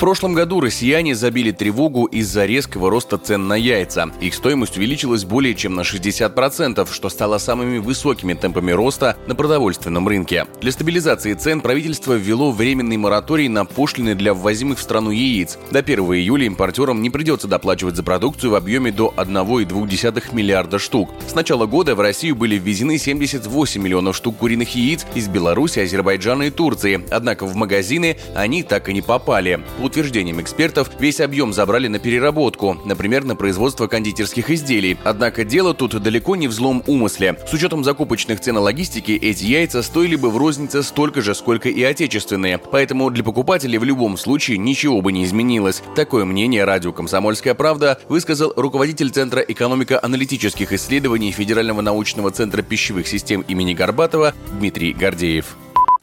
прошлом году россияне забили тревогу из-за резкого роста цен на яйца. Их стоимость увеличилась более чем на 60%, что стало самыми высокими темпами роста на продовольственном рынке. Для стабилизации цен правительство ввело временный мораторий на пошлины для ввозимых в страну яиц. До 1 июля импортерам не придется доплачивать за продукцию в объеме до 1,2 миллиарда штук. С начала года в Россию были ввезены 78 миллионов штук куриных яиц из Беларуси, Азербайджана и Турции. Однако в магазины они так и не попали. По утверждениям экспертов, весь объем забрали на переработку, например, на производство кондитерских изделий. Однако дело тут далеко не в злом умысле. С учетом закупочных цен и логистики, эти яйца стоили бы в рознице столько же, сколько и отечественные. Поэтому для покупателей в любом случае ничего бы не изменилось. Такое мнение радио «Комсомольская правда» высказал руководитель Центра экономико-аналитических исследований Федерального научного центра пищевых систем имени Горбатова Дмитрий Гордеев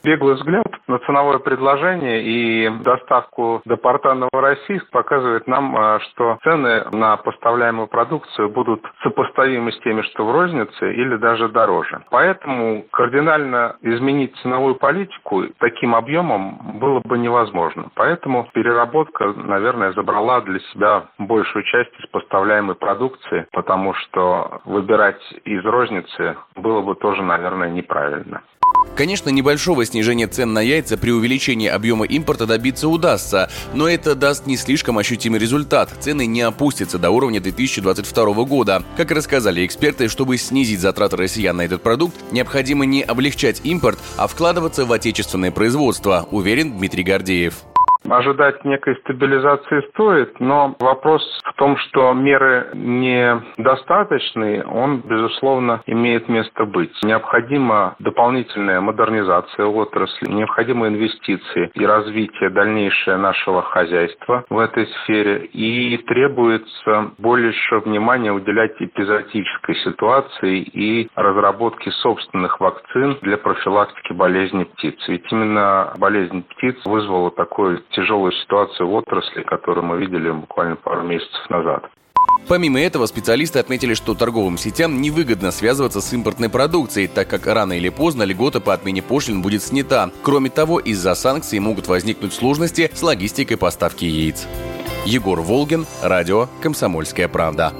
беглый взгляд на ценовое предложение и доставку до порта Новороссийск показывает нам, а, что цены на поставляемую продукцию будут сопоставимы с теми, что в рознице, или даже дороже. Поэтому кардинально изменить ценовую политику таким объемом было бы невозможно. Поэтому переработка, наверное, забрала для себя большую часть из поставляемой продукции, потому что выбирать из розницы было бы тоже, наверное, неправильно. Конечно, небольшого снижения цен на яйца при увеличении объема импорта добиться удастся, но это даст не слишком ощутимый результат. Цены не опустятся до уровня 2022 года. Как рассказали эксперты, чтобы снизить затраты россиян на этот продукт, необходимо не облегчать импорт, а вкладываться в отечественное производство, уверен Дмитрий Гордеев. Ожидать некой стабилизации стоит, но вопрос в том, что меры недостаточные, он, безусловно, имеет место быть. Необходима дополнительная модернизация отрасли, необходимы инвестиции и развитие дальнейшее нашего хозяйства в этой сфере, и требуется больше внимания уделять эпизодической ситуации и разработке собственных вакцин для профилактики болезни птиц. Ведь именно болезнь птиц вызвала такой тяжелую ситуацию в отрасли, которую мы видели буквально пару месяцев назад. Помимо этого, специалисты отметили, что торговым сетям невыгодно связываться с импортной продукцией, так как рано или поздно льгота по отмене пошлин будет снята. Кроме того, из-за санкций могут возникнуть сложности с логистикой поставки яиц. Егор Волгин, радио «Комсомольская правда».